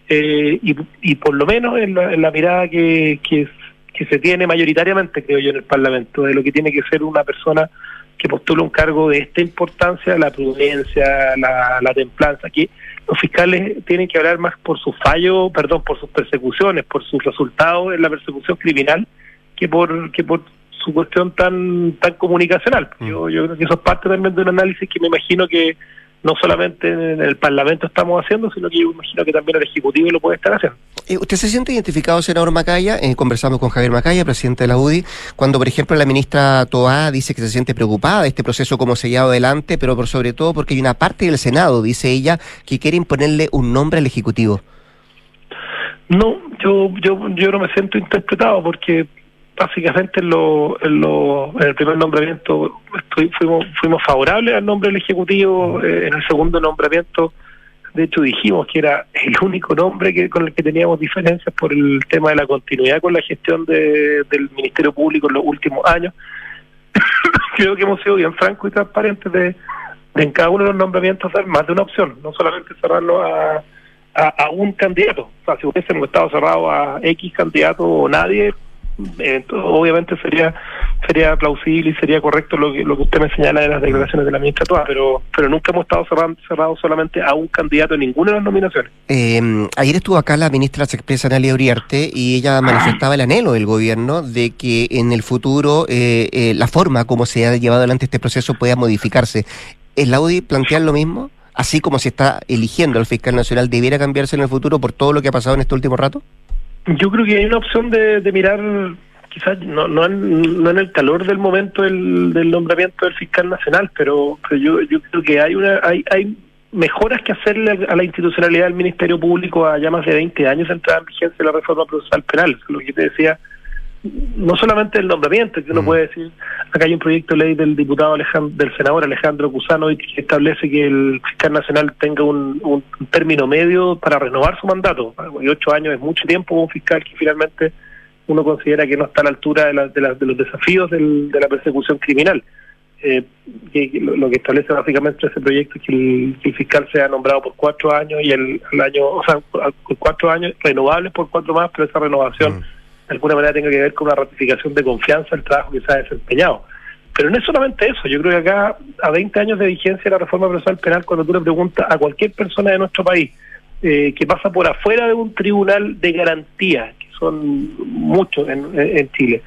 Eh, y, y por lo menos en la, mirada que, que que se tiene mayoritariamente creo yo en el Parlamento de lo que tiene que ser una persona que postula un cargo de esta importancia, la prudencia, la, la templanza, que los fiscales tienen que hablar más por su fallo, perdón, por sus persecuciones, por sus resultados en la persecución criminal, que por que por su cuestión tan tan comunicacional. Mm. Yo, yo creo que eso es parte también de un análisis que me imagino que no solamente en el Parlamento estamos haciendo, sino que yo imagino que también el Ejecutivo lo puede estar haciendo. Eh, ¿Usted se siente identificado, senador Macaya? Eh, conversamos con Javier Macaya, presidente de la UDI, cuando, por ejemplo, la ministra Toá dice que se siente preocupada de este proceso como se lleva adelante, pero por sobre todo porque hay una parte del Senado, dice ella, que quiere imponerle un nombre al Ejecutivo. No, yo, yo, yo no me siento interpretado porque básicamente en, lo, en, lo, en el primer nombramiento fuimos, favorables al nombre del Ejecutivo, eh, en el segundo nombramiento de hecho dijimos que era el único nombre que con el que teníamos diferencias por el tema de la continuidad con la gestión de, del Ministerio Público en los últimos años. Creo que hemos sido bien francos y transparentes de, en cada uno de los nombramientos dar más de una opción, no solamente cerrarlo a, un candidato. O sea, si hubiésemos estado cerrados a X candidato o nadie, eh, obviamente sería sería plausible y sería correcto lo que, lo que usted me señala de las declaraciones de la ministra Toa, pero pero nunca hemos estado cerrados solamente a un candidato en ninguna de las nominaciones. Eh, ayer estuvo acá la ministra expresa Nalia Uriarte y ella manifestaba el anhelo del gobierno de que en el futuro eh, la forma como se ha llevado adelante este proceso pueda modificarse. ¿Es la UDI plantear lo mismo? Así como se está eligiendo al fiscal nacional, ¿debiera cambiarse en el futuro por todo lo que ha pasado en este último rato? Yo creo que hay una opción de, de mirar, quizás no, no, en, no en el calor del momento del, del nombramiento del fiscal nacional, pero, pero yo, yo creo que hay una hay, hay mejoras que hacerle a la institucionalidad del Ministerio Público a ya más de 20 años de entrada en vigencia la reforma procesal penal. Lo que te decía, no solamente el nombramiento, que uno mm. puede decir, acá hay un proyecto de ley del diputado Alejandro, del senador Alejandro Cusano que establece que el fiscal nacional tenga un, un término medio para renovar su mandato. Y ocho años es mucho tiempo como un fiscal que finalmente uno considera que no está a la altura de, la, de, la, de los desafíos del, de la persecución criminal. Eh, lo, que establece básicamente ese proyecto es que el, fiscal sea nombrado por cuatro años y el, año, o sea, por cuatro años renovables por cuatro más, pero esa renovación mm de alguna manera tenga que ver con una ratificación de confianza el trabajo que se ha desempeñado. Pero no es solamente eso, yo creo que acá, a 20 años de vigencia de la reforma procesal penal, cuando tú le preguntas a cualquier persona de nuestro país eh, que pasa por afuera de un tribunal de garantía, que son muchos en, Chile,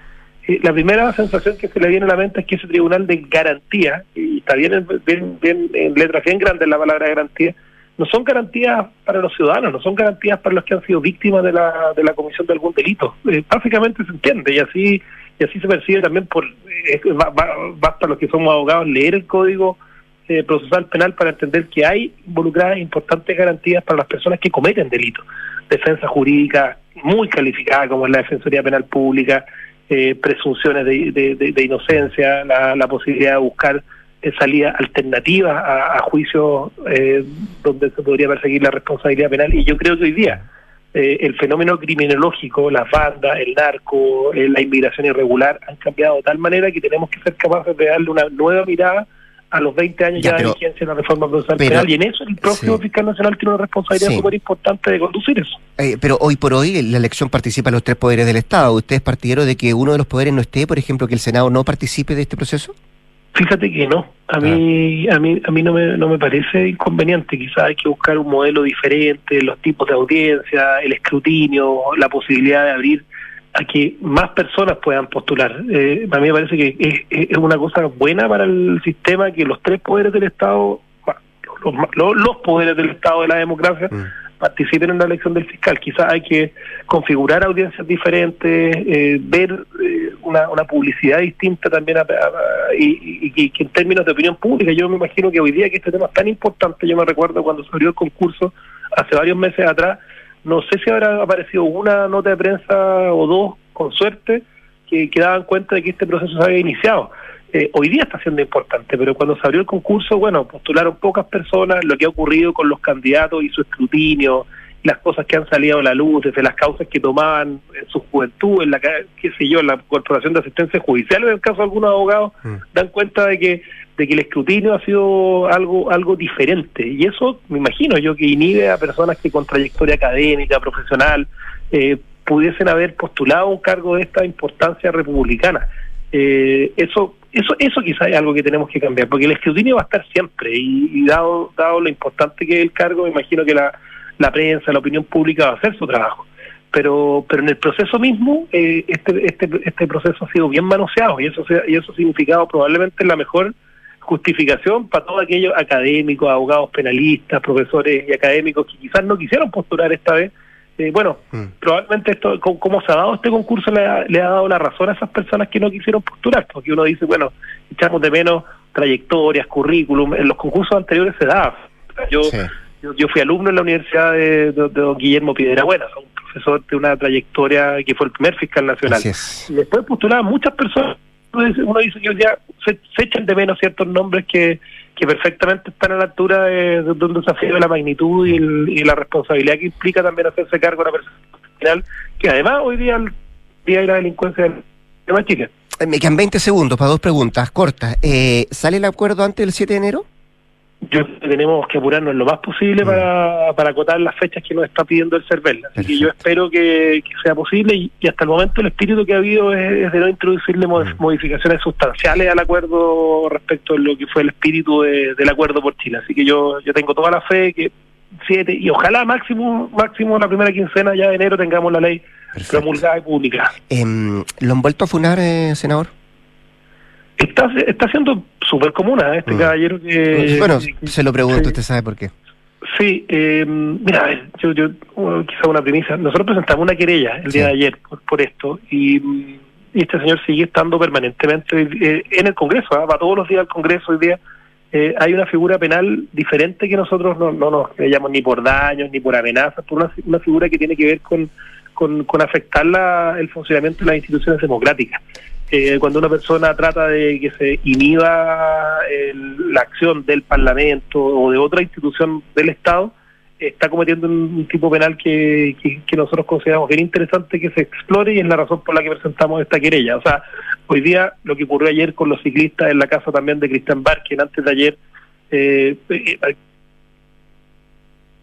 eh, la primera sensación que se le viene a la mente es que ese tribunal de garantía, y está bien, bien, bien en letras bien grandes la palabra garantía, no son garantías para los ciudadanos, no son garantías para los que han sido víctimas de la, de la comisión de algún delito. Eh, básicamente se entiende y así y así se percibe también por eh, basta los que somos abogados leer el código eh, procesal penal para entender que hay involucradas importantes garantías para las personas que cometen delitos. Defensa jurídica muy calificada como es la Defensoría Penal Pública, presunciones de, de, inocencia, la posibilidad de buscar salida alternativa a, a juicios eh, donde se podría perseguir la responsabilidad penal. Y yo creo que hoy día eh, el fenómeno criminológico, las bandas, el narco, eh, la inmigración irregular han cambiado de tal manera que tenemos que ser capaces de darle una nueva mirada a los 20 años ya, de vigencia de la reforma procesal penal y en eso el propio fiscal nacional tiene una responsabilidad súper importante de conducir eso. pero hoy por hoy la elección participa los tres poderes del Estado. ¿Usted es partidario de que uno de los poderes no esté, por ejemplo, que el Senado no participe de este proceso? Fíjate que no, a mí, a mí, a mí no me, no me parece inconveniente. Quizás hay que buscar un modelo diferente, los tipos de audiencia, el escrutinio, la posibilidad de abrir a que más personas puedan postular. Eh, a mí me parece que es, una cosa buena para el sistema que los tres poderes del Estado, los, los, poderes del Estado de la democracia, mm participen en la elección del fiscal. Quizás hay que configurar audiencias diferentes, eh, ver eh, una, publicidad distinta también y, que en términos de opinión pública, yo me imagino que hoy día que este tema es tan importante, yo me recuerdo cuando se abrió el concurso hace varios meses atrás, no sé si habrá aparecido una nota de prensa o dos, con suerte, que, que daban cuenta de que este proceso se había iniciado. Eh, hoy día está siendo importante, pero cuando se abrió el concurso, bueno, postularon pocas personas, lo que ha ocurrido con los candidatos y su escrutinio, las cosas que han salido a la luz, desde las causas que tomaban en su juventud, en la qué sé yo, en la Corporación de Asistencia Judicial, en el caso de algunos abogados, mm. dan cuenta de que de que el escrutinio ha sido algo algo diferente y eso me imagino yo que inhibe a personas que con trayectoria académica, profesional, eh, pudiesen haber postulado un cargo de esta importancia republicana. Eh, eso eso eso quizá es algo que tenemos que cambiar, porque el escrutinio va a estar siempre y, dado dado lo importante que es el cargo, me imagino que la, la prensa, la opinión pública va a hacer su trabajo. Pero pero en el proceso mismo, eh, este, este, este proceso ha sido bien manoseado y eso, y eso ha significado probablemente la mejor justificación para todos aquellos académicos, abogados penalistas, profesores y académicos que quizás no quisieron postular esta vez, eh, bueno, mm. probablemente esto, como se ha dado este concurso, le ha, le ha, dado la razón a esas personas que no quisieron postular, porque uno dice, bueno, echamos de menos trayectorias, currículum, en los concursos anteriores se da. Yo, yo, fui alumno en la Universidad de, don Guillermo Piedrabuena, un profesor de una trayectoria que fue el primer fiscal nacional. Y después postulaban muchas personas, uno dice que ya se, se echan de menos ciertos nombres que que perfectamente están a la altura de, un desafío de la magnitud y, la responsabilidad que implica también hacerse cargo de una persona final, que además hoy día el día de la delincuencia de más chica. Eh, me quedan 20 segundos para dos preguntas cortas. Eh, ¿Sale el acuerdo antes del 7 de enero? Yo tenemos que apurarnos lo más posible para, para acotar las fechas que nos está pidiendo el CERVEL. Así que yo espero que, sea posible y, hasta el momento el espíritu que ha habido es, de no introducirle modificaciones sustanciales al acuerdo respecto a lo que fue el espíritu del acuerdo por Chile. Así que yo, yo tengo toda la fe que siete y ojalá máximo máximo la primera quincena ya de enero tengamos la ley promulgada y publicada. Eh, ¿Lo han vuelto a funar, eh, senador? Está, está siendo súper común ¿eh? este mm. caballero que... Bueno, se lo pregunto, usted sabe por qué. Sí, eh, mira, yo, yo quizá una primicia. Nosotros presentamos una querella el día de ayer por, esto y, este señor sigue estando permanentemente eh, en el Congreso, va todos los días al Congreso hoy día. Eh, hay una figura penal diferente que nosotros no, no nos llamamos ni por daños ni por amenazas, por una, una figura que tiene que ver con, con, con afectar la, el funcionamiento de las instituciones democráticas cuando una persona trata de que se inhiba la acción del Parlamento o de otra institución del Estado, está cometiendo un, tipo penal que, nosotros consideramos bien interesante que se explore y es la razón por la que presentamos esta querella. O sea, hoy día lo que ocurrió ayer con los ciclistas en la casa también de Cristian Barkin, antes de ayer, eh, eh,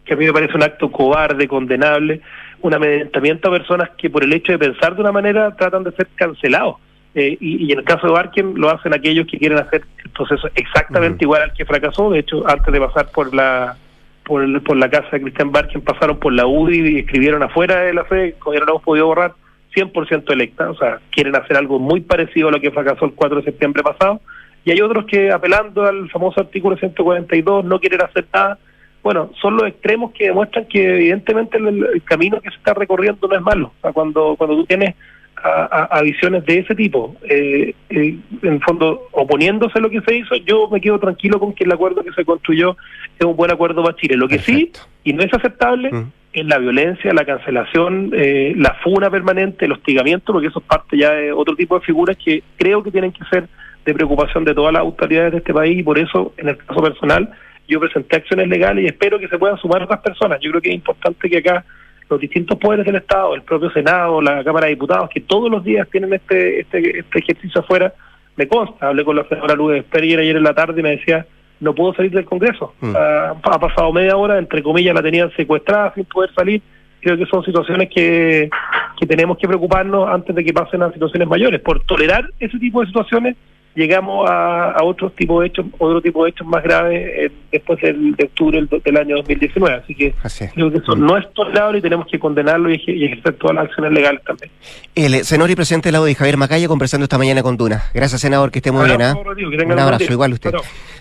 que a mí me parece un acto cobarde, condenable, un amedrentamiento a personas que por el hecho de pensar de una manera tratan de ser cancelados. Eh, y, en el caso de Barken lo hacen aquellos que quieren hacer el proceso exactamente igual al que fracasó. De hecho, antes de pasar por la por, por la casa de Cristian Barken, pasaron por la UDI y escribieron afuera de la fe, como ya no hemos podido borrar, 100% electa. O sea, quieren hacer algo muy parecido a lo que fracasó el 4 de septiembre pasado. y hay otros que apelando al famoso artículo 142 no quieren hacer nada. Bueno, son los extremos que demuestran que evidentemente el, el camino que se está recorriendo no es malo. O sea, cuando, cuando tú tienes a, a- a visiones de ese tipo, eh, eh, en el fondo oponiéndose a lo que se hizo, yo me quedo tranquilo con que el acuerdo que se construyó es un buen acuerdo para Chile. Lo que sí, y no es aceptable, es la violencia, la cancelación, eh, la funa permanente, el hostigamiento, porque eso es parte ya de otro tipo de figuras que creo que tienen que ser de preocupación de todas las autoridades de este país y por eso, en el caso personal, yo presenté acciones legales y espero que se puedan sumar otras personas. Yo creo que es importante que acá los distintos poderes del Estado, el propio Senado, la Cámara de Diputados, que todos los días tienen este este, este ejercicio afuera, me consta. Hablé con la senadora Lourdes Perrier ayer en la tarde y me decía, no puedo salir del Congreso. Ah, ha pasado media hora, entre comillas, la tenían secuestrada sin poder salir. Creo que son situaciones que, que tenemos que preocuparnos antes de que pasen a situaciones mayores. Por tolerar ese tipo de situaciones, llegamos a, a otros tipos de hechos, otro tipo de hechos más graves eh, después del, de octubre del, del año 2019. Así que creo que eso no es tolerable y tenemos que condenarlo y, y ejercer todas las acciones legales también. El eh, senador y presidente del lado de Javier Macaya conversando esta mañana con Duna. Gracias, senador, que esté muy bien. ¿ah? Que tenga Un abrazo, igual usted.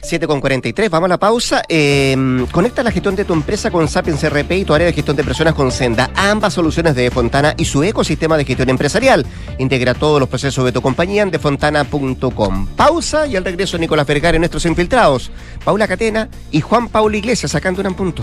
7 con 43, vamos a la pausa. Eh, conecta la gestión de tu empresa con Sapiens RP y tu área de gestión de personas con Senda. Ambas soluciones de Fontana y su ecosistema de gestión empresarial. Integra todos los procesos de tu compañía en defontana.com. Pausa y al regreso Nicolás Vergara y nuestros infiltrados. Paula Catena y Juan Paulo Iglesias sacando un punto.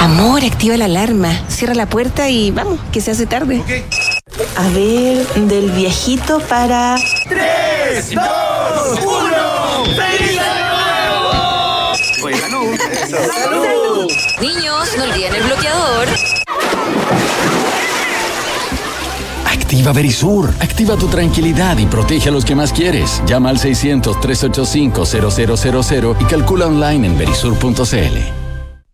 Amor, activa la alarma, cierra la puerta y vamos, que se hace tarde. A ver, del viejito para... ¡Tres, dos, uno! ¡Feliz año nuevo! Oye, salud. ¡Salud! Niños, no olviden el bloqueador. Activa Verisur. Activa tu tranquilidad y protege a los que más quieres. Llama al 600-385-0000 y calcula online en verisur.cl.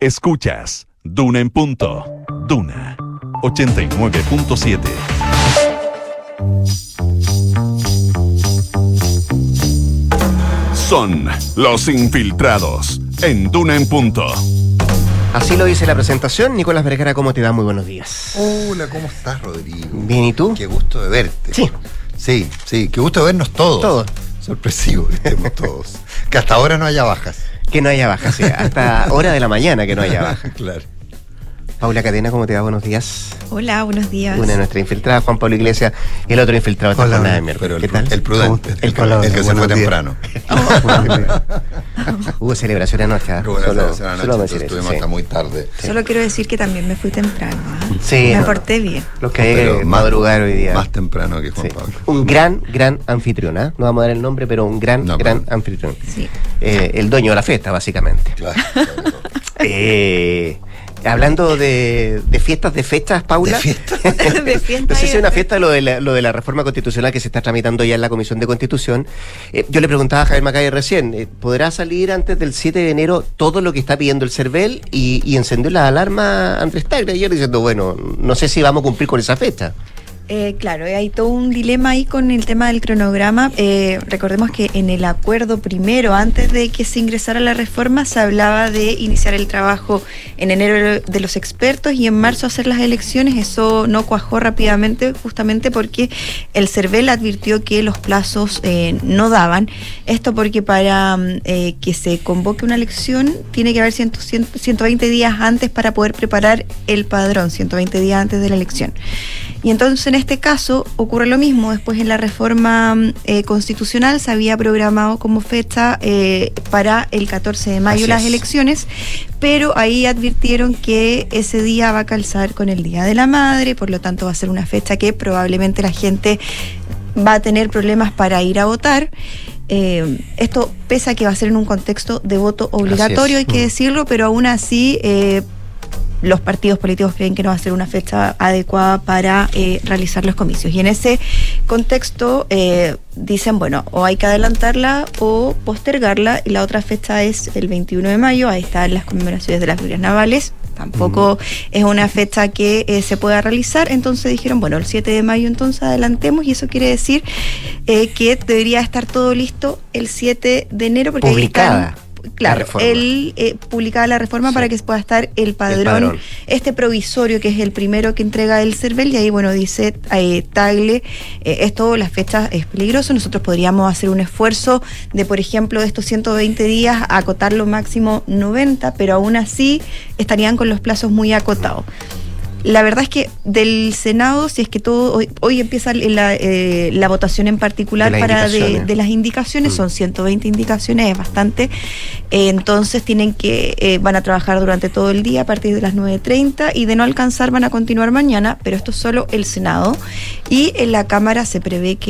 Escuchas Duna en punto. Duna 89.7. Son los infiltrados en Duna en punto. Así lo dice la presentación. Nicolás Vergara, ¿cómo te va? Muy buenos días. Hola, ¿cómo estás, Rodrigo? Bien, ¿y tú? Qué gusto de verte. Sí. Sí, sí, qué gusto de vernos todos. Todos. Sorpresivo que estemos todos. Que hasta ahora no haya bajas. Que no haya bajas, sí. Hasta hora de la mañana que no haya bajas. claro. Paula Cadena, ¿cómo te va? Buenos días. Hola, buenos días. Una de nuestras infiltradas, Juan Pablo Iglesias, y el otro infiltrado esta jornada de pero miércoles. el ¿Qué tal? el prudente, el que- el que se fue temprano. Hubo celebración anoche. ¿ah? Solo- celebración anoche, estuvimos sí. hasta muy tarde. Solo quiero decir que también me fui temprano. ¿ah? Sí, Me no. porté bien. Los que hay Pero que más- madrugar hoy día. Más temprano que Juan Sí. Pablo. Un gran, gran anfitrión, ¿ah? No vamos a dar el nombre, pero un gran, gran anfitrión. Eh, el dueño de la fiesta, básicamente. Eh, hablando de, de fiestas, de fechas, Paula. De fiesta No sé y si es una fiesta lo de, la, lo de la reforma constitucional que se está tramitando ya en la Comisión de Constitución. Eh, yo le preguntaba a Javier Macay recién, eh, ¿podrá salir antes del 7 de enero todo lo que está pidiendo el CERVEL? Y, y encendió la alarma Andrés Tagle ayer diciendo, bueno, no sé si vamos a cumplir con esa fecha. Eh, claro, hay todo un dilema ahí con el tema del cronograma. Eh, recordemos que en el acuerdo primero, antes de que se ingresara la reforma, se hablaba de iniciar el trabajo en enero de los expertos y en marzo hacer las elecciones. Eso no cuajó rápidamente, justamente porque el CERVEL advirtió que los plazos eh, no daban. Esto porque para mm, eh, que se convoque una elección tiene que haber 100, 100, 120 días antes para poder preparar el padrón, 120 días antes de la elección. Y entonces en este caso ocurre lo mismo. Después en la reforma mm, eh, constitucional se había programado como fecha eh, para el 14 de mayo Así las es. elecciones, pero ahí advirtieron que ese día va a calzar con el Día de la Madre, por lo tanto va a ser una fecha que probablemente la gente va a tener problemas para ir a votar. Eh, esto pese a que va a ser en un contexto de voto obligatorio, hay que Mm. decirlo, pero aún así eh, los partidos políticos creen que no va a ser una fecha adecuada para eh, realizar los comicios. Y en ese contexto eh, dicen, bueno, o hay que adelantarla o postergarla. Y la otra fecha es el 21 de mayo, ahí están las conmemoraciones de las glorias navales. Tampoco es una fecha que eh, se pueda realizar, entonces dijeron, bueno, el 7 de mayo entonces adelantemos y eso quiere decir que debería estar todo listo el 7 de enero porque ahí Publicada están- Claro, el, eh, publicada la reforma para que pueda estar el padrón, padrón. este provisorio que es el primero que entrega el CERVEL y ahí bueno dice eh, Tagle, eh, esto las fechas es peligroso, nosotros podríamos hacer un esfuerzo de por ejemplo de estos 120 días acotarlo máximo 90, pero aún así estarían con los plazos muy acotados. La verdad es que del Senado, si es que todo, hoy, hoy empieza la, eh, la votación en particular De para de, las indicaciones, son 120 indicaciones, es bastante. Eh, entonces tienen que, eh, van a trabajar durante todo el día a partir de las 9.30 y de no alcanzar van a continuar mañana, pero esto es solo el Senado. Y en la Cámara se prevé que